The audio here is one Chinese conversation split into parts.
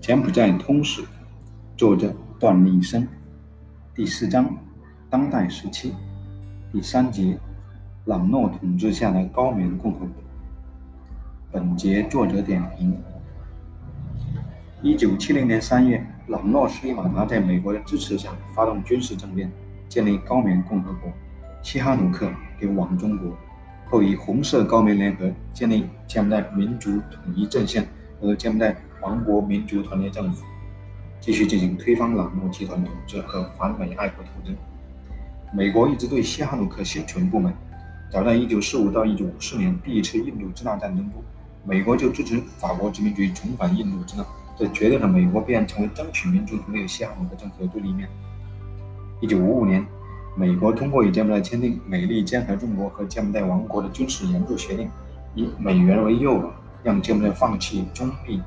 柬埔寨通史，作者段立生，第四章，当代时期，第三节，朗诺统治下的高棉共和国。本节作者点评：一九七零年三月，朗诺斯里马达在美国的支持下发动军事政变，建立高棉共和国，西哈努克流亡中国，后以红色高棉联合建立柬埔寨民族统一阵线和柬埔寨。王国民族团结政府继续进行推翻朗诺集团统治和反美爱国斗争。美国一直对西哈努克心存不满。早在1945到1954年第一次印度支那战争中，美国就支持法国殖民局重返印度支那，这决定了美国必然成为争取民族独立的西哈努克政府的对立面。1955年，美国通过与柬埔寨签订美利坚合众国和柬埔寨王国的军事援助协定，以美元为诱饵，让柬埔寨放弃中立。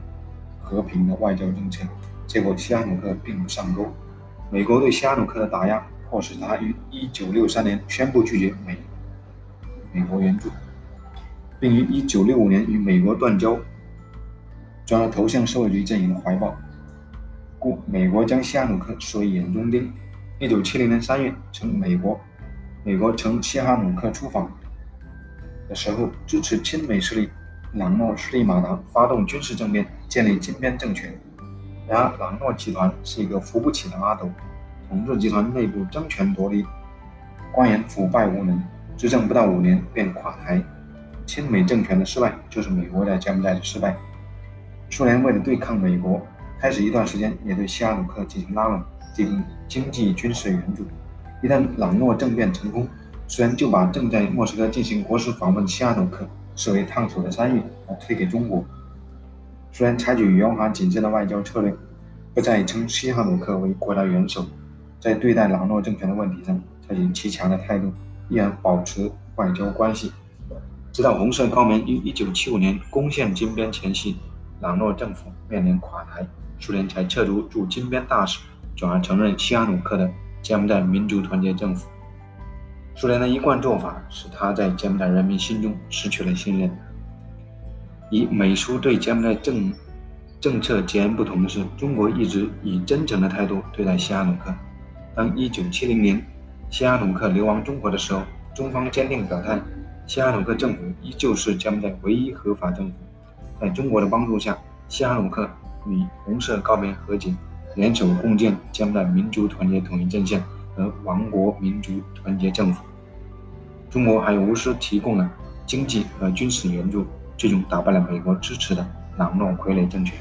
和平的外交政策，结果西哈努克并不上钩。美国对西哈努克的打压，迫使他于1963年宣布拒绝美美国援助，并于1965年与美国断交，转而投向社会主义阵营的怀抱。故美国将西哈努克视为眼中钉。1970年3月，从美国美国乘西哈努克出访的时候，支持亲美势力。朗诺斯里马达发动军事政变，建立金边政权。然而，朗诺集团是一个扶不起的阿斗，统治集团内部争权夺利，官员腐败无能，执政不到五年便垮台。亲美政权的失败，就是美国在柬埔寨的失败。苏联为了对抗美国，开始一段时间也对西哈努克进行拉拢，进行经济军事援助。一旦朗诺政变成功，苏联就把正在莫斯科进行国事访问的西哈努克。视为烫手的山芋，而推给中国。虽然采取圆滑谨慎的外交策略，不再称西哈努克为国家元首，在对待朗诺政权的问题上采取极强的态度，依然保持外交关系。直到红色高棉于1975年攻陷金边前夕，朗诺政府面临垮台，苏联才撤出驻金边大使，转而承认西哈努克的柬埔寨民族团结政府。苏联的一贯做法使他在柬埔寨人民心中失去了信任。与美苏对柬埔寨政政策截然不同的是，中国一直以真诚的态度对待西哈努克。当1970年西哈努克流亡中国的时候，中方坚定表态，西哈努克政府依旧是柬埔寨唯一合法政府。在中国的帮助下，西哈努克与红色高棉和解，联手共建江南民族团结统一阵线和王国民族团结政府。中国还无私提供了经济和军事援助，最终打败了美国支持的朗诺傀儡政权。